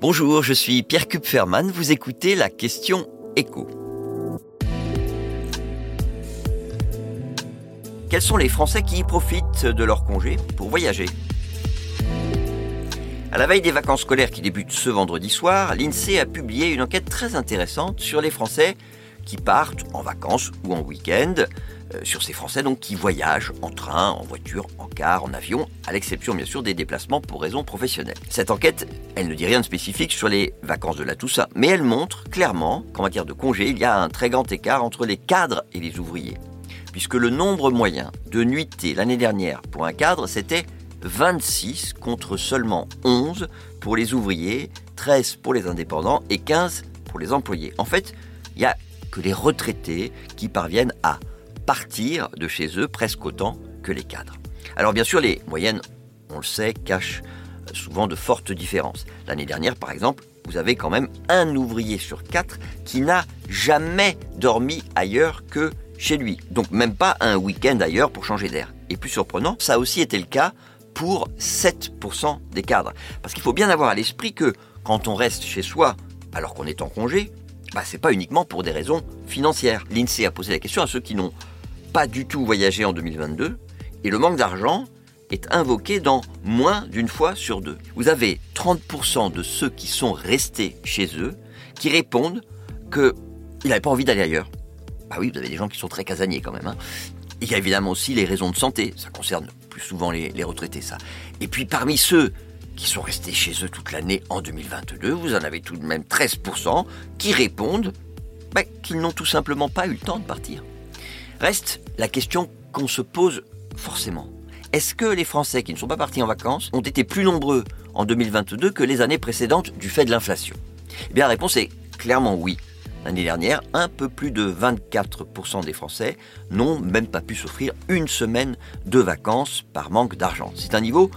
Bonjour, je suis Pierre Kupferman, vous écoutez la question écho. Quels sont les Français qui profitent de leur congé pour voyager? À la veille des vacances scolaires qui débutent ce vendredi soir, l'INSEE a publié une enquête très intéressante sur les Français qui partent en vacances ou en week-end, euh, sur ces Français donc qui voyagent en train, en voiture, en car, en avion, à l'exception bien sûr des déplacements pour raisons professionnelles. Cette enquête, elle ne dit rien de spécifique sur les vacances de la Toussaint, mais elle montre clairement qu'en matière de congés, il y a un très grand écart entre les cadres et les ouvriers. Puisque le nombre moyen de nuitées l'année dernière pour un cadre, c'était 26 contre seulement 11 pour les ouvriers, 13 pour les indépendants et 15 pour les employés. En fait, il y a que les retraités qui parviennent à partir de chez eux presque autant que les cadres. Alors bien sûr, les moyennes, on le sait, cachent souvent de fortes différences. L'année dernière, par exemple, vous avez quand même un ouvrier sur quatre qui n'a jamais dormi ailleurs que chez lui. Donc même pas un week-end ailleurs pour changer d'air. Et plus surprenant, ça a aussi été le cas pour 7% des cadres. Parce qu'il faut bien avoir à l'esprit que quand on reste chez soi alors qu'on est en congé, bah, c'est pas uniquement pour des raisons financières. L'INSEE a posé la question à ceux qui n'ont pas du tout voyagé en 2022, et le manque d'argent est invoqué dans moins d'une fois sur deux. Vous avez 30% de ceux qui sont restés chez eux qui répondent qu'ils n'avaient pas envie d'aller ailleurs. Bah oui, vous avez des gens qui sont très casaniers quand même. Hein. Il y a évidemment aussi les raisons de santé, ça concerne plus souvent les, les retraités ça. Et puis parmi ceux qui sont restés chez eux toute l'année en 2022, vous en avez tout de même 13% qui répondent bah, qu'ils n'ont tout simplement pas eu le temps de partir. Reste la question qu'on se pose forcément. Est-ce que les Français qui ne sont pas partis en vacances ont été plus nombreux en 2022 que les années précédentes du fait de l'inflation? Eh bien la réponse est clairement oui. L'année dernière, un peu plus de 24% des Français n'ont même pas pu s'offrir une semaine de vacances par manque d'argent. C'est un niveau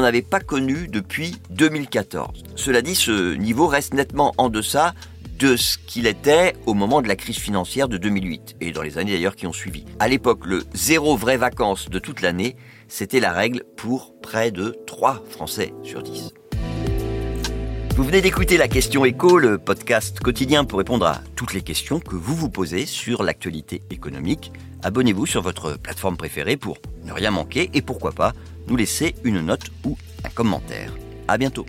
n'avait pas connu depuis 2014. Cela dit, ce niveau reste nettement en deçà de ce qu'il était au moment de la crise financière de 2008 et dans les années d'ailleurs qui ont suivi. À l'époque, le zéro vraie vacances de toute l'année, c'était la règle pour près de 3 Français sur 10. Vous venez d'écouter la question écho, le podcast quotidien pour répondre à toutes les questions que vous vous posez sur l'actualité économique. Abonnez-vous sur votre plateforme préférée pour ne rien manquer et pourquoi pas nous laisser une note ou un commentaire. À bientôt.